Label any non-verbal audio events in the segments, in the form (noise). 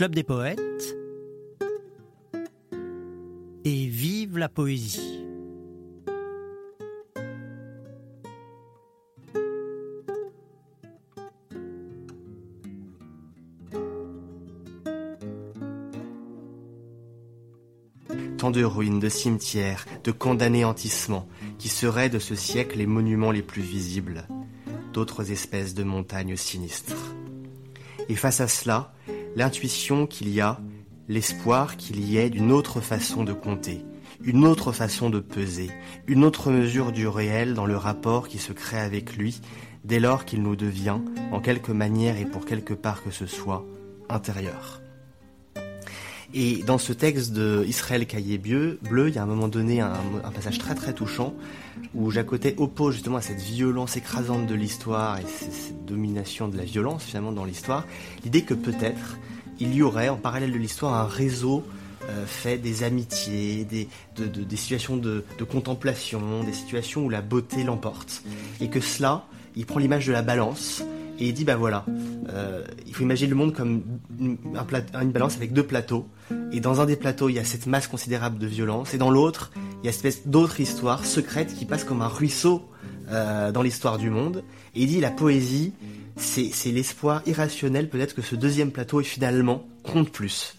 Club des poètes et vive la poésie. Tant de ruines, de cimetières, de condamnéantissements, qui seraient de ce siècle les monuments les plus visibles, d'autres espèces de montagnes sinistres. Et face à cela, l'intuition qu'il y a, l'espoir qu'il y ait d'une autre façon de compter, une autre façon de peser, une autre mesure du réel dans le rapport qui se crée avec lui, dès lors qu'il nous devient, en quelque manière et pour quelque part que ce soit, intérieur. Et dans ce texte de Israël Caillé Bleu, il y a un moment donné un, passage très très touchant où Jacotet oppose justement à cette violence écrasante de l'histoire et cette domination de la violence finalement dans l'histoire, l'idée que peut-être il y aurait en parallèle de l'histoire un réseau euh, fait des amitiés, des, des situations de, contemplation, des situations où la beauté l'emporte. Et que cela, il prend l'image de la balance et il dit bah voilà, euh, il faut imaginer le monde comme une, balance avec deux plateaux. Et dans un des plateaux, il y a cette masse considérable de violence, et dans l'autre, il y a cette espèce d'autre histoire secrète qui passe comme un ruisseau euh, dans l'histoire du monde. Et il dit la poésie, c'est l'espoir irrationnel peut-être que ce deuxième plateau est finalement compte plus.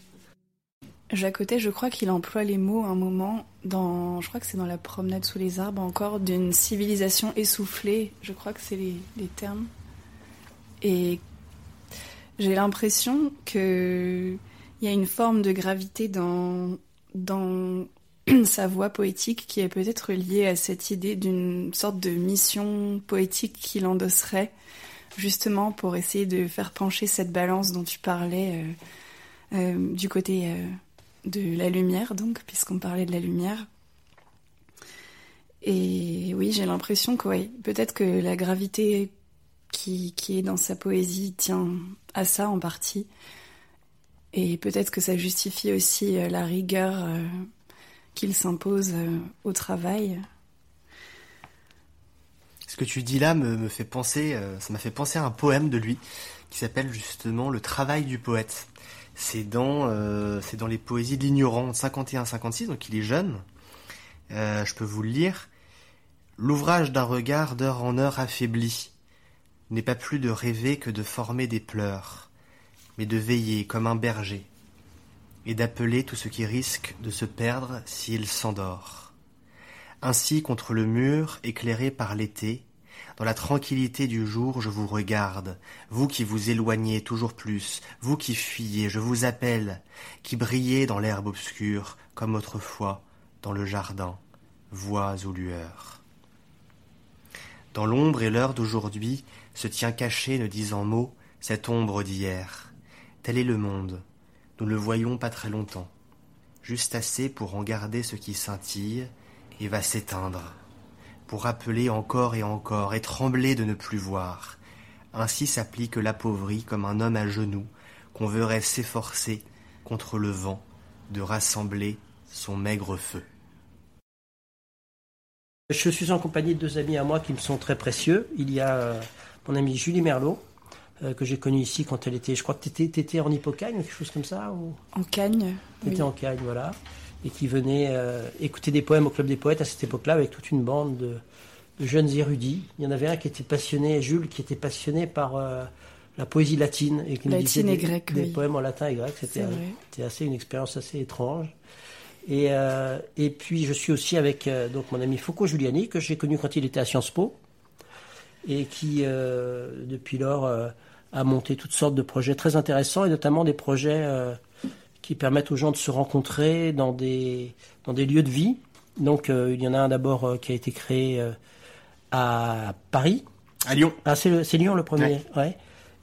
Jacotet, je crois qu'il emploie les mots un moment dans, je crois que c'est dans la promenade sous les arbres encore, d'une civilisation essoufflée. Je crois que c'est les, les termes. Et j'ai l'impression qu'il y a une forme de gravité dans, dans (clears throat) sa voix poétique qui est peut-être liée à cette idée d'une sorte de mission poétique qu'il endosserait justement pour essayer de faire pencher cette balance dont tu parlais euh, euh, du côté euh, de la lumière, donc, puisqu'on parlait de la lumière. Et oui, j'ai l'impression que oui, peut-être que la gravité qui, est dans sa poésie tient à ça en partie. Et peut-être que ça justifie aussi euh, la rigueur euh, qu'il s'impose euh, au travail. Ce que tu dis là me, fait penser, ça m'a fait penser à un poème de lui qui s'appelle justement Le travail du poète. C'est dans, c'est dans les poésies de l'ignorant, 51-56, donc il est jeune. je peux vous le lire. L'ouvrage d'un regard d'heure en heure affaibli, n'est pas plus de rêver que de former des pleurs, mais de veiller comme un berger, et d'appeler tout ce qui risque de se perdre s'il s'endort. Ainsi, contre le mur, éclairé par l'été, dans la tranquillité du jour, je vous regarde, vous qui vous éloignez toujours plus, vous qui fuyez, je vous appelle, qui brillez dans l'herbe obscure, comme autrefois, dans le jardin, voix ou lueurs. Dans l'ombre et l'heure d'aujourd'hui, se tient caché, ne disant mot, cette ombre d'hier. Tel est le monde. Nous le voyons pas très longtemps. Juste assez pour en garder ce qui scintille et va s'éteindre. Pour rappeler encore et encore et trembler de ne plus voir. Ainsi s'applique l'appauvri comme un homme à genoux qu'on verrait s'efforcer contre le vent de rassembler son maigre feu. Je suis en compagnie de deux amis à moi qui me sont très précieux. Il y a euh, mon amie Julie Merlot, euh, que j'ai connue ici quand elle était, je crois que tu étais, en Hippocagne ou quelque chose comme ça ou... En Cagne. Tu étais en Cagne, voilà. Et qui venait euh, écouter des poèmes au Club des Poètes à cette époque-là avec toute une bande de, jeunes érudits. Il y en avait un qui était passionné, Jules, qui était passionné par euh, la poésie latine. Et qui latine et grecque, Des poèmes en latin et grec. C'était assez une expérience assez étrange. Et, et puis je suis aussi avec donc mon ami Foucault Giuliani, que j'ai connu quand il était à Sciences Po et qui, euh, depuis lors, euh, a monté toutes sortes de projets très intéressants et notamment des projets euh, qui permettent aux gens de se rencontrer dans des, dans des lieux de vie. Donc, il y en a un d'abord qui a été créé à Paris. À Lyon. Ah, c'est Lyon le premier, ouais.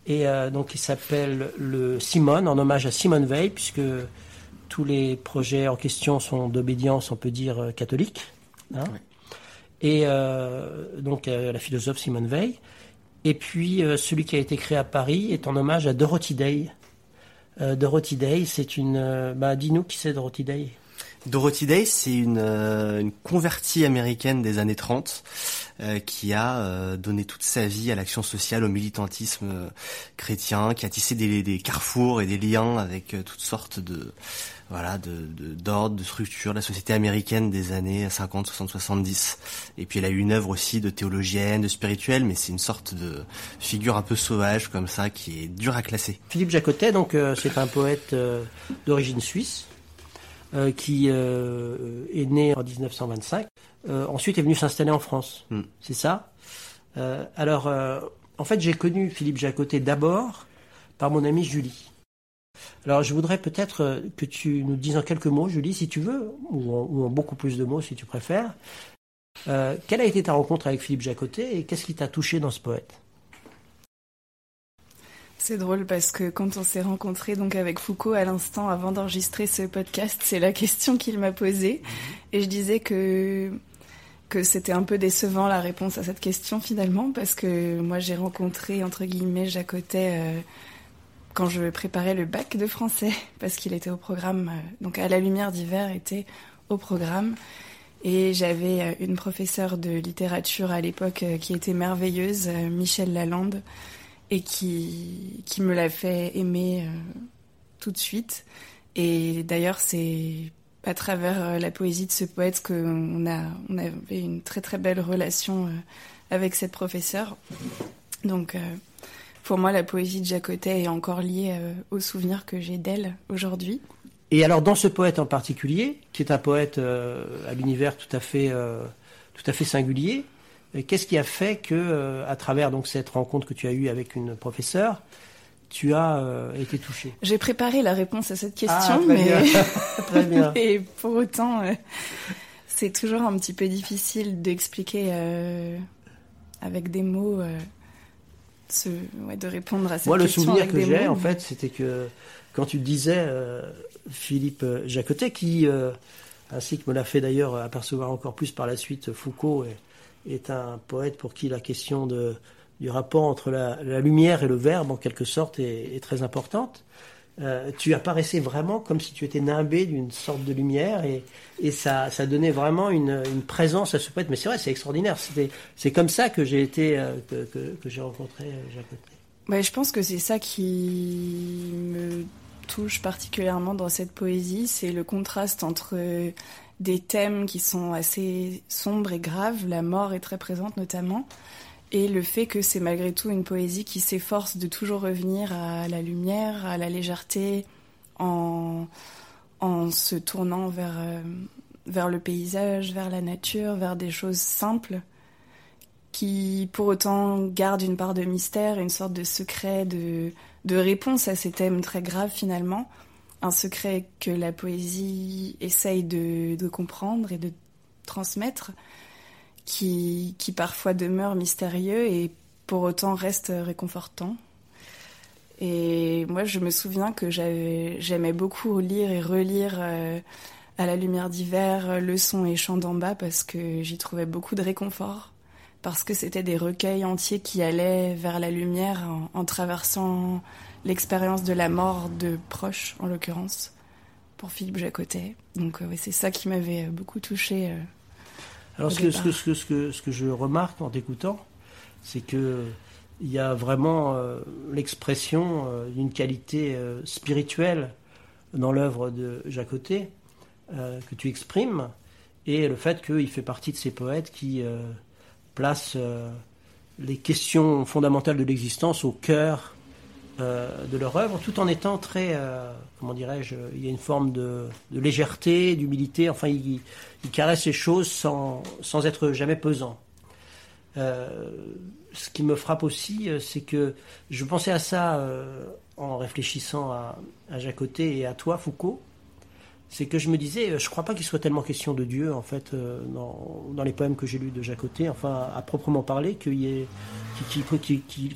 Et donc, il s'appelle le Simone, en hommage à Simone Veil, puisque tous les projets en question sont d'obédience, on peut dire, catholique. Hein et euh, donc euh, la philosophe Simone Veil. Et puis euh, celui qui a été créé à Paris est en hommage à Dorothy Day. Dorothy Day, c'est une. bah, dis-nous qui c'est Dorothy Day. Dorothy Day, c'est une, euh, une, convertie américaine des années 30 euh, qui a euh, donné toute sa vie à l'action sociale, au militantisme chrétien, qui a tissé des, carrefours et des liens avec toutes sortes de voilà de d'ordres, de, de structures, la société américaine des années 50, 60, 70. Et puis elle a eu une œuvre aussi de théologienne, de spirituelle, mais c'est une sorte de figure un peu sauvage comme ça qui est dure à classer. Philippe Jacotet, donc c'est un poète d'origine suisse euh, qui euh, est né en 1925. Euh, ensuite est venu s'installer en France. Hmm. C'est ça? Alors, en fait, j'ai connu Philippe Jacotet d'abord par mon amie Julie. Alors, je voudrais peut-être que tu nous dises en quelques mots, Julie, si tu veux, ou en, beaucoup plus de mots si tu préfères. quelle a été ta rencontre avec Philippe Jacotet et qu'est-ce qui t'a touché dans ce poète? C'est drôle parce que quand on s'est rencontré donc avec Foucault à l'instant avant d'enregistrer ce podcast, c'est la question qu'il m'a posée. Mhm. et je disais que que c'était un peu décevant la réponse à cette question finalement parce que moi j'ai rencontré entre guillemets Jacotet euh, quand je préparais le bac de français (laughs) parce qu'il était au programme euh, donc à la lumière d'hiver était au programme. Et j'avais euh, une professeure de littérature à l'époque qui était merveilleuse Michel Lalande et qui, qui me l'a fait aimer euh, tout de suite. Et d'ailleurs, c'est à travers euh, la poésie de ce poète qu'on a, on avait une très très belle relation euh, avec cette professeure. Donc, pour moi, la poésie de Jacotet est encore liée aux souvenirs que j'ai d'elle aujourd'hui. Et alors, dans ce poète en particulier, qui est un poète à l'univers tout à fait, tout à fait singulier, Qu'est-ce qui a fait que, euh, à travers donc cette rencontre que tu as eue avec une professeure, tu as euh, été touché J'ai préparé la réponse à cette question, ah, mais (laughs) (laughs) très bien. et pour autant, euh, c'est toujours un petit peu difficile d'expliquer avec des mots, ce, ouais, de répondre à cette question. Moi, le souvenir que j'ai, en fait, c'était que quand tu disais Philippe Jacotet, qui ainsi que me l'a fait d'ailleurs apercevoir encore plus par la suite Foucault et est un poète pour qui la question du rapport entre la, lumière et le verbe, en quelque sorte, est, très importante. Euh, tu apparaissais vraiment comme si tu étais nimbé d'une sorte de lumière et, ça, donnait vraiment une, présence à ce poète. Mais c'est vrai, c'est extraordinaire. C'est comme ça que j'ai été, euh, que, j'ai rencontré euh, Jacques ouais, Je pense que c'est ça qui me touche particulièrement dans cette poésie, c'est le contraste entre des thèmes qui sont assez sombres et graves, la mort est très présente notamment, et le fait que c'est malgré tout une poésie qui s'efforce de toujours revenir à la lumière, à la légèreté, en, en se tournant vers, euh, le paysage, vers la nature, vers des choses simples, qui pour autant gardent une part de mystère, une sorte de secret, de, de réponse à ces thèmes très graves finalement un secret que la poésie essaye de, comprendre et de transmettre, qui, qui parfois demeure mystérieux et pour autant reste réconfortant. Et moi, je me souviens que j'aimais beaucoup lire et relire euh, à la lumière d'hiver, Leçons et Chants d'en bas parce que j'y trouvais beaucoup de réconfort. Parce que c'était des recueils entiers qui allaient vers la lumière en traversant l'expérience de la mort de proches, en l'occurrence, pour Philippe Jacotet. Donc euh, c'est ça qui m'avait euh, beaucoup touché. Euh, Alors ce que, ce, que, ce, que, ce que, je remarque en t'écoutant, c'est que il y a vraiment l'expression d'une qualité spirituelle dans l'œuvre de Jacotet que tu exprimes, et le fait qu'il fait partie de ces poètes qui placent les questions fondamentales de l'existence au cœur de leur œuvre, tout en étant très, euh, comment dirais-je, il y a une forme de, légèreté, d'humilité, enfin, il, il, caresse les choses sans, sans être jamais pesant. Euh, ce qui me frappe aussi, c'est que je pensais à ça en réfléchissant à, à Jacotet et à toi, Foucault, c'est que je me disais, euh, je crois pas qu'il soit tellement question de Dieu, en fait, euh, dans, les poèmes que j'ai lus de Jacotet, enfin, à proprement parler, qu'il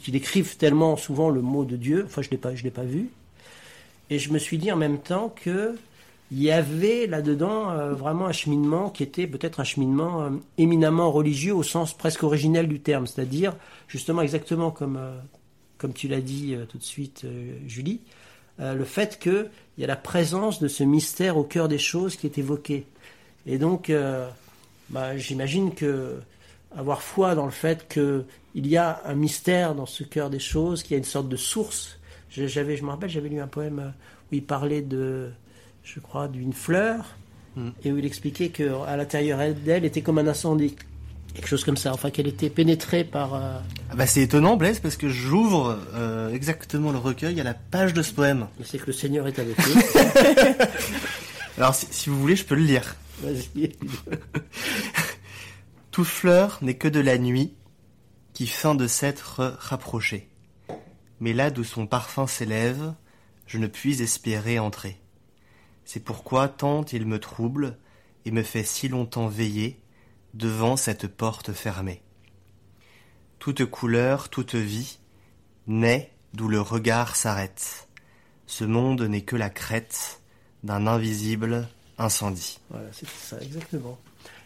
décrivent tellement souvent le mot de Dieu, enfin, je ne l'ai pas, vu. Et je me suis dit en même temps que il y avait là-dedans euh, vraiment un cheminement qui était peut-être un cheminement éminemment religieux au sens presque originel du terme, c'est-à-dire justement exactement comme, comme tu l'as dit tout de suite, Julie, le fait qu'il y a la présence de ce mystère au cœur des choses qui est évoqué. Et donc, bah, j'imagine que avoir foi dans le fait qu'il y a un mystère dans ce cœur des choses, qu'il y a une sorte de source. J'avais, je me rappelle, j'avais lu un poème où il parlait de, je crois, d'une fleur, hmm. et où il expliquait qu'à l'intérieur d'elle était comme un incendie. Quelque chose comme ça, enfin qu'elle était pénétrée par... Euh, ah bah c'est étonnant Blaise parce que j'ouvre euh, exactement le recueil à la page de ce poème. C'est que le Seigneur est avec nous. (laughs) Alors si, vous voulez je peux le lire. Vas-y. (laughs) Toute fleur n'est que de la nuit qui feint de s'être rapprochée. Mais là d'où son parfum s'élève, je ne puis espérer entrer. C'est pourquoi tant il me trouble et me fait si longtemps veiller devant cette porte fermée. Toute couleur, toute vie naît d'où le regard s'arrête. Ce monde n'est que la crête d'un invisible incendie. Voilà, c'est ça, exactement.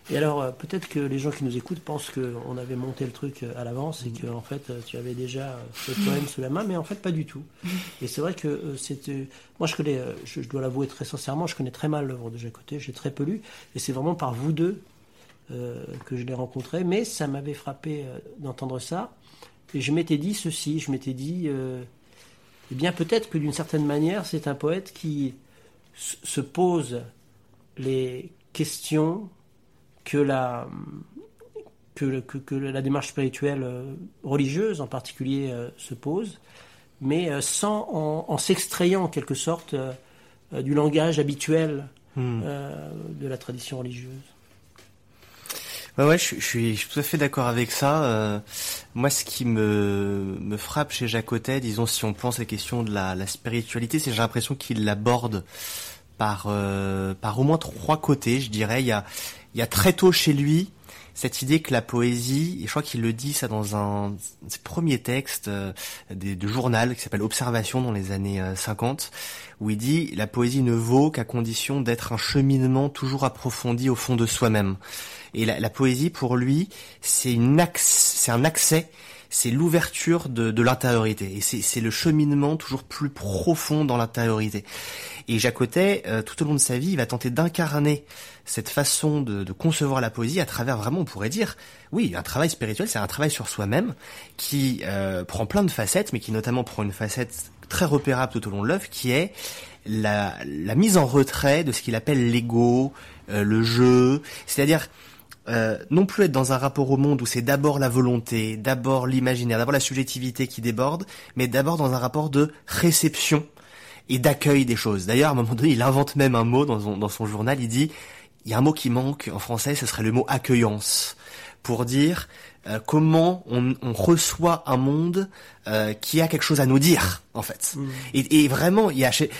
Et alors, euh, peut-être que les gens qui nous écoutent pensent qu'on avait monté le truc euh, à l'avance et que, en fait, euh, tu avais déjà ce poème sous la main, mais en fait, pas du tout. Et c'est vrai que c'était. Moi, je connais, je, dois l'avouer très sincèrement, je connais très mal l'œuvre de Jacoté, j'ai très peu lu, et c'est vraiment par vous deux que je l'ai rencontré, mais ça m'avait frappé d'entendre ça. Et je m'étais dit ceci, je m'étais dit, eh bien, peut-être que d'une certaine manière, c'est un poète qui se pose les questions que la, que, que, la démarche spirituelle euh, religieuse en particulier euh, se pose, mais euh, sans en, s'extrayant en quelque sorte du langage habituel hmm. de la tradition religieuse. Ouais, ouais, je, suis, tout à fait d'accord avec ça. moi, ce qui me, me frappe chez Jacotet, disons, si on pense à la question de la, la spiritualité, c'est j'ai l'impression qu'il l'aborde par, par au moins trois côtés, je dirais. Il y a, il y a très tôt chez lui cette idée que la poésie, et je crois qu'il le dit ça dans un de ses premiers textes euh, de journal qui s'appelle Observation dans les années 50, euh, où il dit la poésie ne vaut qu'à condition d'être un cheminement toujours approfondi au fond de soi-même. Et la, la, poésie pour lui, c'est une c'est un accès c'est l'ouverture de, de l'intériorité et c'est le cheminement toujours plus profond dans l'intériorité. Et Jacotet, euh, tout au long de sa vie, il va tenter d'incarner cette façon de, de, concevoir la poésie à travers vraiment, on pourrait dire, oui, un travail spirituel, c'est un travail sur soi-même qui euh, prend plein de facettes, mais qui notamment prend une facette très repérable tout au long de l'œuvre, qui est la, la, mise en retrait de ce qu'il appelle l'ego, euh, le jeu, c'est-à-dire euh, non plus être dans un rapport au monde où c'est d'abord la volonté, d'abord l'imaginaire, d'abord la subjectivité qui déborde, mais d'abord dans un rapport de réception et d'accueil des choses. D'ailleurs, à un moment donné, il invente même un mot dans son, dans son journal, il dit, il y a un mot qui manque en français, ce serait le mot accueillance, pour dire euh, comment on, on, reçoit un monde euh, qui a quelque chose à nous dire, en fait. Mmh. Et, et, vraiment, il y a chez,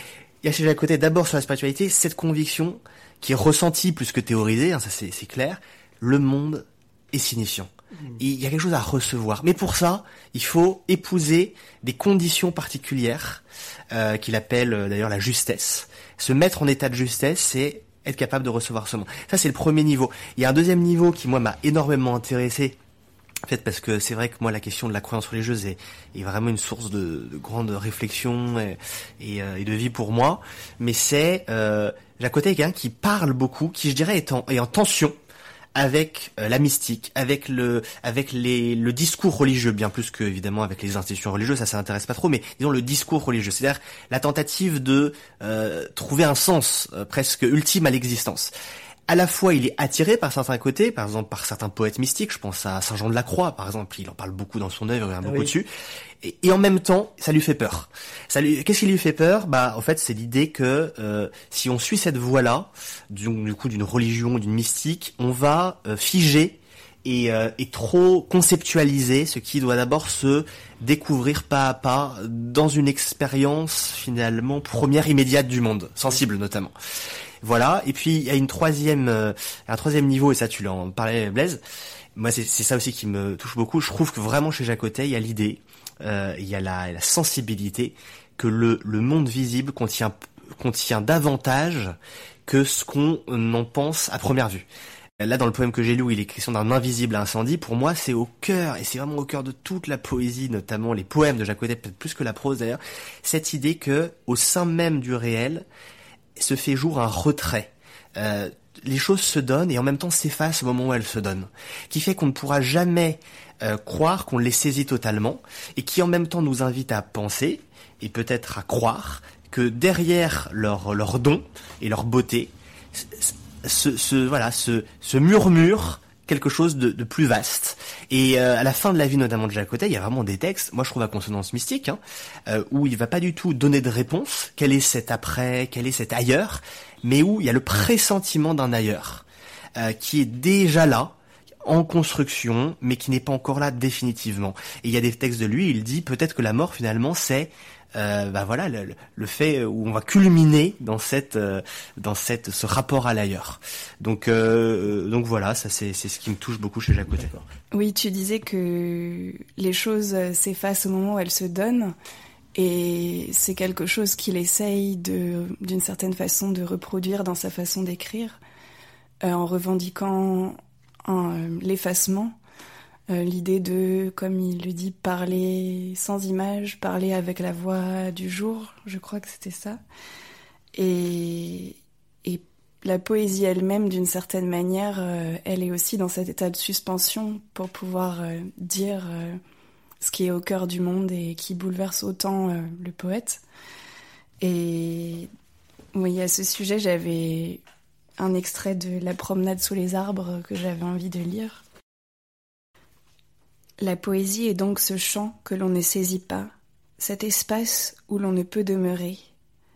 il y a chez côté d'abord sur la spiritualité, cette conviction qui est ressentie plus que théorisée, hein, ça c'est clair, le monde est signifiant. Mmh. Il y a quelque chose à recevoir. Mais pour ça, il faut épouser des conditions particulières euh, qu'il appelle euh, d'ailleurs la justesse. Se mettre en état de justesse, c'est être capable de recevoir ce monde. Ça, c'est le premier niveau. Il y a un deuxième niveau qui, moi, m'a énormément intéressé. En fait, parce que c'est vrai que moi, la question de la croyance religieuse est, est vraiment une source de, de grande réflexion et, et, euh, et, de vie pour moi. Mais c'est euh, Jacques quelqu'un qui parle beaucoup, qui, je dirais, est en, est en tension avec euh, la mystique, avec le, avec les, le discours religieux, bien plus que évidemment avec les institutions religieuses, ça ça intéresse pas trop, mais disons le discours religieux, c'est-à-dire la tentative de euh, trouver un sens euh, presque ultime à l'existence à la fois il est attiré par certains côtés, par exemple par certains poètes mystiques, je pense à Saint Jean de la Croix par exemple, il en parle beaucoup dans son œuvre, il y en a beaucoup dessus, et, et, en même temps ça lui fait peur. Ça lui, qu'est-ce qui lui fait peur? Bah en fait c'est l'idée que euh, si on suit cette voie-là, du, du, coup d'une religion, d'une mystique, on va euh, figer et, euh, et, trop conceptualiser ce qui doit d'abord se découvrir pas à pas dans une expérience finalement première immédiate du monde, sensible notamment. Voilà. Et puis il y a une troisième, euh, un troisième niveau, et ça tu l'en parlais, Blaise. Moi, c'est ça aussi qui me touche beaucoup. Je trouve que vraiment chez Jacotet, il y a l'idée, euh, il y a la, la, sensibilité que le, le monde visible contient contient davantage que ce qu'on en pense à première vue. Là, dans le poème que j'ai lu, où il est question d'un invisible incendie, pour moi, c'est au cœur, et c'est vraiment au cœur de toute la poésie, notamment les poèmes de Audet, peut-être plus que la prose d'ailleurs, cette idée que, au sein même du réel, se fait jour un retrait. Euh, les choses se donnent et en même temps s'effacent au moment où elles se donnent, qui fait qu'on ne pourra jamais euh, croire qu'on les saisit totalement, et qui en même temps nous invite à penser, et peut-être à croire, que derrière leur, leur don et leur beauté, ce, voilà, ce, ce murmure quelque chose de, de, plus vaste. Et euh, à la fin de la vie, notamment de Jacques Cotet, il y a vraiment des textes, moi je trouve à consonance mystique, hein, euh, où il va pas du tout donner de réponse, quel est cet après, quel est cet ailleurs, mais où il y a le pressentiment d'un ailleurs, euh, qui est déjà là, en construction, mais qui n'est pas encore là définitivement. Et il y a des textes de lui, il dit peut-être que la mort finalement c'est euh, bah voilà le, fait où on va culminer dans cette euh, dans cette ce rapport à l'ailleurs. Donc euh, donc voilà, ça c'est c'est ce qui me touche beaucoup chez Jacques Cotet. Oui, tu disais que les choses s'effacent au moment où elles se donnent. Et c'est quelque chose qu'il essaye d'une certaine façon, de reproduire dans sa façon d'écrire, en revendiquant l'effacement euh, l'idée de, comme il le dit, parler sans image, parler avec la voix du jour, je crois que c'était ça. Et, et la poésie elle-même, d'une certaine manière, euh, elle est aussi dans cet état de suspension pour pouvoir euh, dire ce qui est au cœur du monde et qui bouleverse autant le poète. Et oui, à ce sujet, j'avais un extrait de La promenade sous les arbres que j'avais envie de lire. La poésie est donc ce champ que l'on ne saisit pas, cet espace où l'on ne peut demeurer,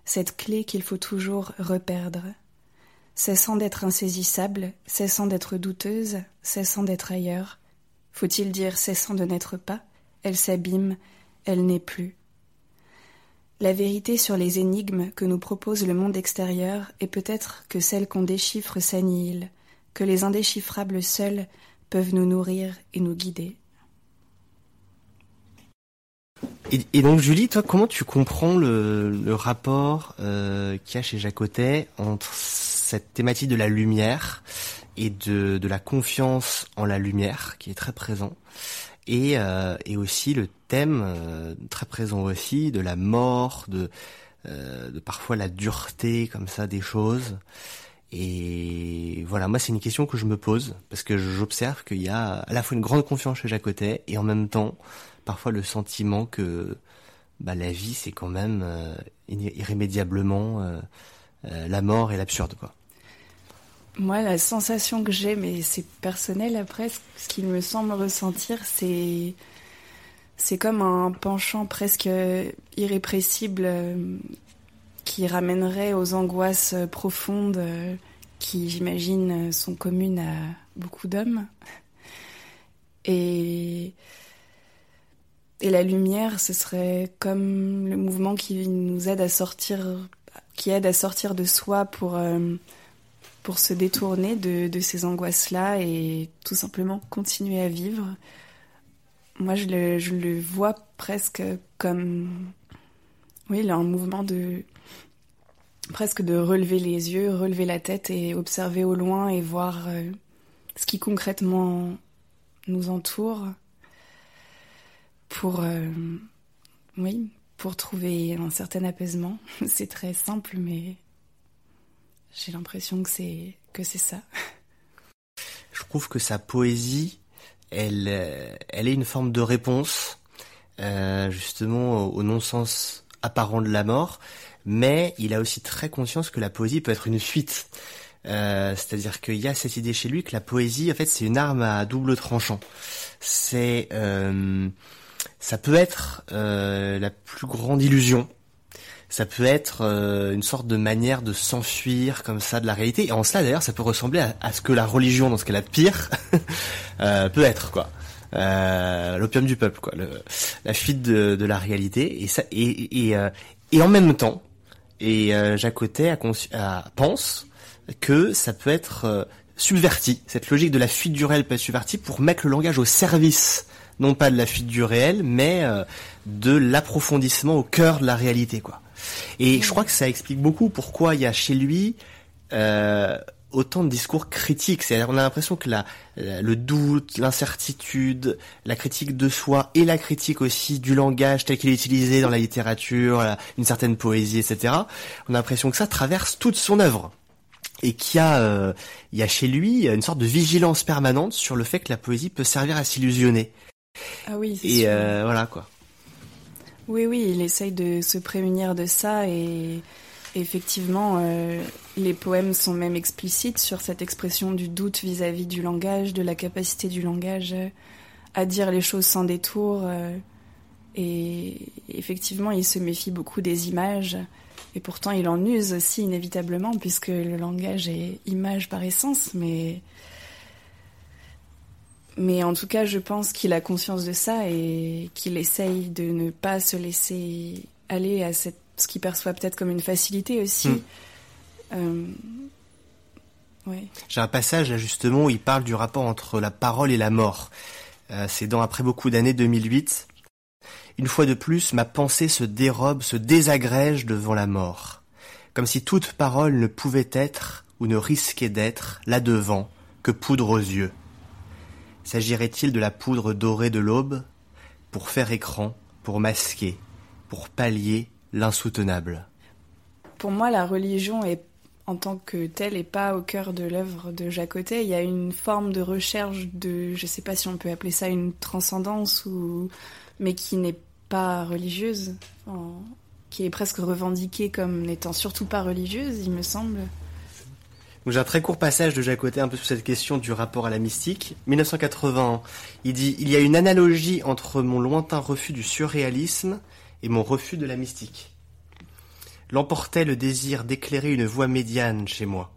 cette clé qu'il faut toujours reperdre. Cessant d'être insaisissable, cessant d'être douteuse, cessant d'être ailleurs, faut-il dire cessant de n'être pas, elle s'abîme, elle n'est plus. La vérité sur les énigmes que nous propose le monde extérieur est peut-être que celle qu'on déchiffre s'annihile, que les indéchiffrables seuls peuvent nous nourrir et nous guider. Et, donc Julie, toi, comment tu comprends le, le rapport euh, qu'il y a chez Jacotet entre cette thématique de la lumière et de, de la confiance en la lumière, qui est très présent, et, euh, et aussi le thème euh, très présent aussi de la mort, de, euh, de parfois la dureté comme ça des choses. Et voilà, moi c'est une question que je me pose parce que j'observe qu'il y a à la fois une grande confiance chez Jacotet et en même temps parfois le sentiment que bah, la vie, c'est quand même euh, irrémédiablement euh, euh, la mort et l'absurde, quoi. Moi, la sensation que j'ai, mais c'est personnel après, ce qu'il me semble ressentir, c'est c'est comme un penchant presque irrépressible qui ramènerait aux angoisses profondes qui, j'imagine, sont communes à beaucoup d'hommes. Et et la lumière, ce serait comme le mouvement qui nous aide à sortir, qui aide à sortir de soi pour, euh, pour se détourner de, ces angoisses-là et tout simplement continuer à vivre. Moi, je le, je le vois presque comme, oui, un mouvement de, presque de relever les yeux, relever la tête et observer au loin et voir euh, ce qui concrètement nous entoure pour, euh, trouver un certain apaisement. (laughs) C'est très simple, mais j'ai l'impression que c'est que c'est ça. Je trouve que sa poésie, elle, euh, elle est une forme de réponse, justement au, non-sens apparent de la mort, mais il a aussi très conscience que la poésie peut être une fuite. Euh, c'est-à-dire qu'il y a cette idée chez lui que la poésie, en fait, c'est une arme à double tranchant. C'est euh, ça peut être euh, la plus grande illusion. Ça peut être euh, une sorte de manière de s'enfuir comme ça de la réalité. Et en cela, d'ailleurs, ça peut ressembler à, ce que la religion, dans ce qu'elle a de pire, (laughs) euh, peut être, quoi. L'opium du peuple, quoi. la fuite de, la réalité. Et ça, et, et, et en même temps, et Jacques a, pense que ça peut être subverti. Cette logique de la fuite du réel peut être subvertie pour mettre le langage au service non pas de la fuite du réel, mais euh, de l'approfondissement au cœur de la réalité, quoi. Et je crois que ça explique beaucoup pourquoi il y a chez lui euh, autant de discours critiques. C'est-à-dire, on a l'impression que la, le doute, l'incertitude, la critique de soi et la critique aussi du langage tel qu'il est utilisé dans la littérature, une certaine poésie, etc. On a l'impression que ça traverse toute son œuvre et qu'il y a, euh, il y a chez lui une sorte de vigilance permanente sur le fait que la poésie peut servir à s'illusionner. Ah oui. Et euh, voilà quoi. Oui, oui, il essaye de se prémunir de ça et effectivement, euh, les poèmes sont même explicites sur cette expression du doute vis-à-vis du langage, de la capacité du langage à dire les choses sans détour. et effectivement, il se méfie beaucoup des images et pourtant, il en use aussi inévitablement, puisque le langage est image par essence, mais. Mais en tout cas, je pense qu'il a conscience de ça et qu'il essaye de ne pas se laisser aller à cette, ce qu'il perçoit peut-être comme une facilité aussi. Hmm. Euh, J'ai un passage là justement où il parle du rapport entre la parole et la mort. Euh, c'est dans Après beaucoup d'années 2008. Une fois de plus, ma pensée se dérobe, se désagrège devant la mort, comme si toute parole ne pouvait être, ou ne risquait d'être, là devant, que poudre aux yeux. S'agirait-il de la poudre dorée de l'aube, pour faire écran, pour masquer, pour pallier l'insoutenable Pour moi, la religion est en tant que telle et pas au cœur de l'œuvre de Jacotet. Il y a une forme de recherche de, je ne sais pas si on peut appeler ça une transcendance ou, mais qui n'est pas religieuse, qui est presque revendiquée comme n'étant surtout pas religieuse, il me semble. J'ai un très court passage de Jacotet un peu sur cette question du rapport à la mystique. 1980, il dit Il y a une analogie entre mon lointain refus du surréalisme et mon refus de la mystique. L'emportait le désir d'éclairer une voie médiane chez moi.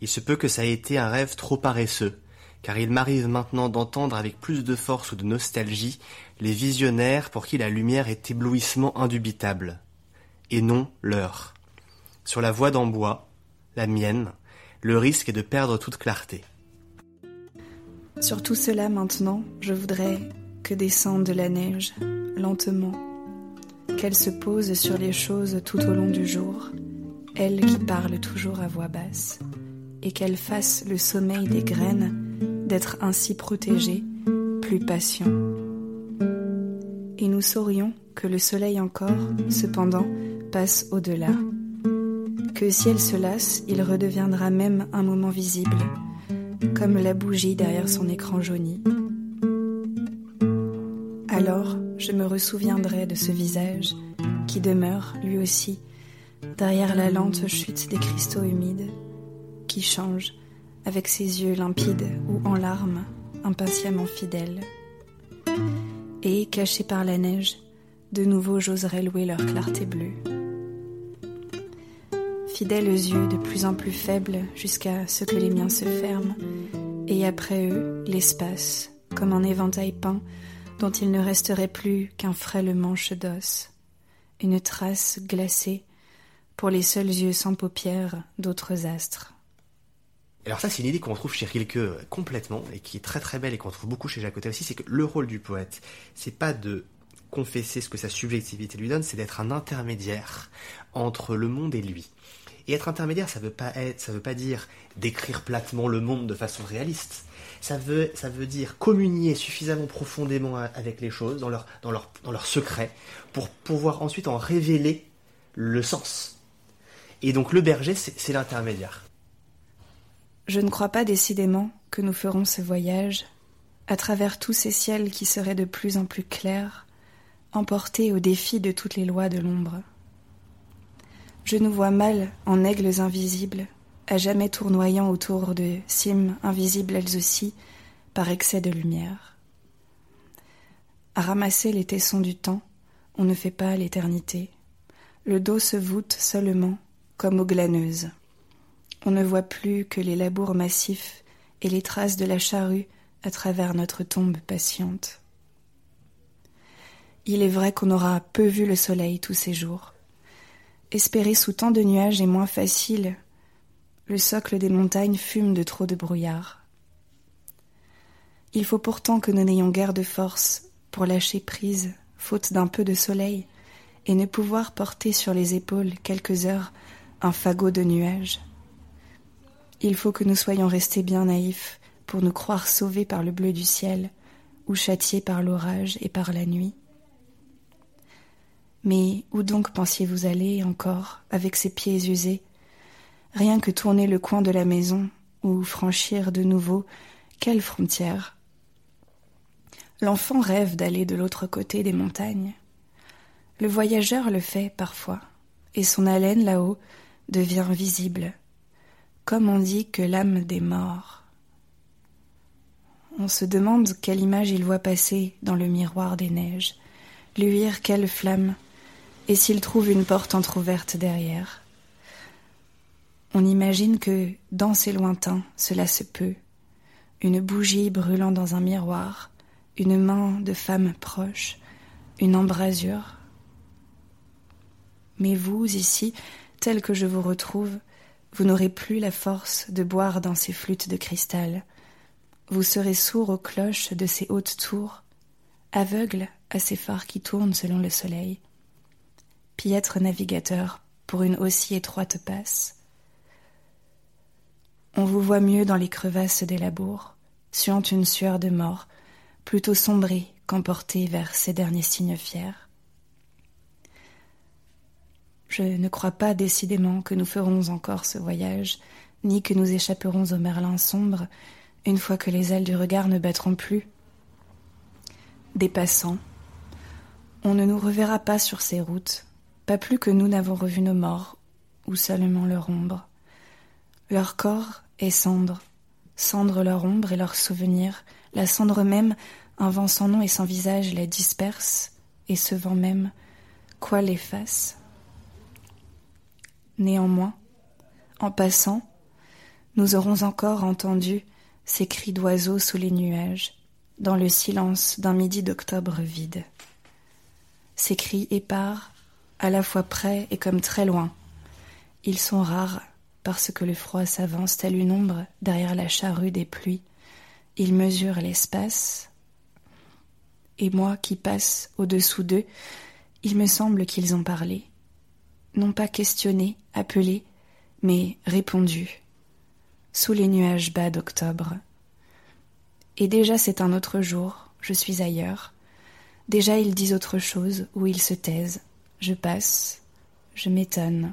Il se peut que ça ait été un rêve trop paresseux, car il m'arrive maintenant d'entendre avec plus de force ou de nostalgie les visionnaires pour qui la lumière est éblouissement indubitable, et non l'heure. Sur la voie d'Ambois, la mienne, le risque est de perdre toute clarté. Sur tout cela maintenant, je voudrais que descende la neige, lentement, qu'elle se pose sur les choses tout au long du jour, elle qui parle toujours à voix basse, et qu'elle fasse le sommeil des graines d'être ainsi protégée, plus patient et nous saurions que le soleil encore, cependant, passe au-delà. Que si elle se lasse, il redeviendra même un moment visible, comme la bougie derrière son écran jauni. Alors, je me ressouviendrai de ce visage qui demeure, lui aussi, derrière la lente chute des cristaux humides, qui change avec ses yeux limpides ou en larmes, impatiemment fidèles et, cachés par la neige, de nouveau j'oserais louer leur clarté bleue. Fidèles yeux de plus en plus faibles jusqu'à ce que les miens se ferment, et après eux, l'espace, comme un éventail peint dont il ne resterait plus qu'un frêle manche d'os, une trace glacée pour les seuls yeux sans paupières d'autres astres. Alors ça, c'est une idée qu'on trouve chez Rilke complètement et qui est très très belle et qu'on trouve beaucoup chez Jacotet aussi, c'est que le rôle du poète, c'est pas de confesser ce que sa subjectivité lui donne, c'est d'être un intermédiaire entre le monde et lui. Et être intermédiaire, ça veut pas être, ça veut pas dire décrire platement le monde de façon réaliste. Ça veut, ça veut dire communier suffisamment profondément avec les choses, dans leur, dans leur, dans leur secret, pour pouvoir ensuite en révéler le sens. Et donc le berger, c'est l'intermédiaire. Je ne crois pas décidément que nous ferons ce voyage à travers tous ces ciels qui seraient de plus en plus clairs, emportés au défi de toutes les lois de l'ombre. Je nous vois mal en aigles invisibles, à jamais tournoyant autour de cimes invisibles elles aussi, par excès de lumière. À ramasser les tessons du temps, on ne fait pas l'éternité. Le dos se voûte seulement, comme aux glaneuses. On ne voit plus que les labours massifs et les traces de la charrue à travers notre tombe patiente. Il est vrai qu'on aura peu vu le soleil tous ces jours. Espérer sous tant de nuages est moins facile. Le socle des montagnes fume de trop de brouillard. Il faut pourtant que nous n'ayons guère de force pour lâcher prise, faute d'un peu de soleil, et ne pouvoir porter sur les épaules quelques heures un fagot de nuages Il faut que nous soyons restés bien naïfs pour nous croire sauvés par le bleu du ciel ou châtiés par l'orage et par la nuit. Mais où donc pensiez-vous aller encore avec ces pieds usés Rien que tourner le coin de la maison ou franchir de nouveau quelle frontière? L'enfant rêve d'aller de l'autre côté des montagnes. Le voyageur le fait parfois, et son haleine là-haut devient visible, comme on dit que l'âme des morts. On se demande quelle image il voit passer dans le miroir des neiges, luire quelle flamme, et s'il trouve une porte entr'ouverte derrière. On imagine que, dans ces lointains, cela se peut, une bougie brûlant dans un miroir, une main de femme proche, une embrasure. Mais vous, ici, tel que je vous retrouve, vous n'aurez plus la force de boire dans ces flûtes de cristal. Vous serez sourd aux cloches de ces hautes tours, aveugle à ces phares qui tournent selon le soleil. Piètre navigateur pour une aussi étroite passe. On vous voit mieux dans les crevasses des labours, suant une sueur de mort, plutôt sombré qu'emporté vers ces derniers signes fiers. Je ne crois pas décidément que nous ferons encore ce voyage, ni que nous échapperons au Merlin sombre une fois que les ailes du regard ne battront plus. Des passants, on ne nous reverra pas sur ces routes, pas plus que nous n'avons revu nos morts, ou seulement leur ombre. Leur corps est cendre, cendre leur ombre et leurs souvenirs, la cendre même, un vent sans nom et sans visage les disperse, et ce vent même, quoi l'efface Néanmoins, en passant, nous aurons encore entendu ces cris d'oiseaux sous les nuages, dans le silence d'un midi d'octobre vide. Ces cris épars, à la fois près et comme très loin. Ils sont rares parce que le froid s'avance tel une ombre derrière la charrue des pluies ils mesurent l'espace, et moi qui passe au-dessous d'eux, il me semble qu'ils ont parlé, non pas questionné, appelé, mais répondu, sous les nuages bas d'octobre. Et déjà c'est un autre jour, je suis ailleurs. Déjà ils disent autre chose, ou ils se taisent. Je passe, je m'étonne,